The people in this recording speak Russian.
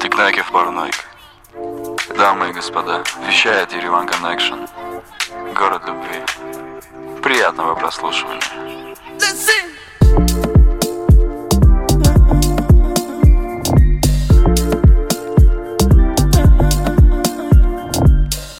Тикнакив параноик. Дамы и господа, вещает Ереван Коннекшн. Город любви. Приятного прослушивания.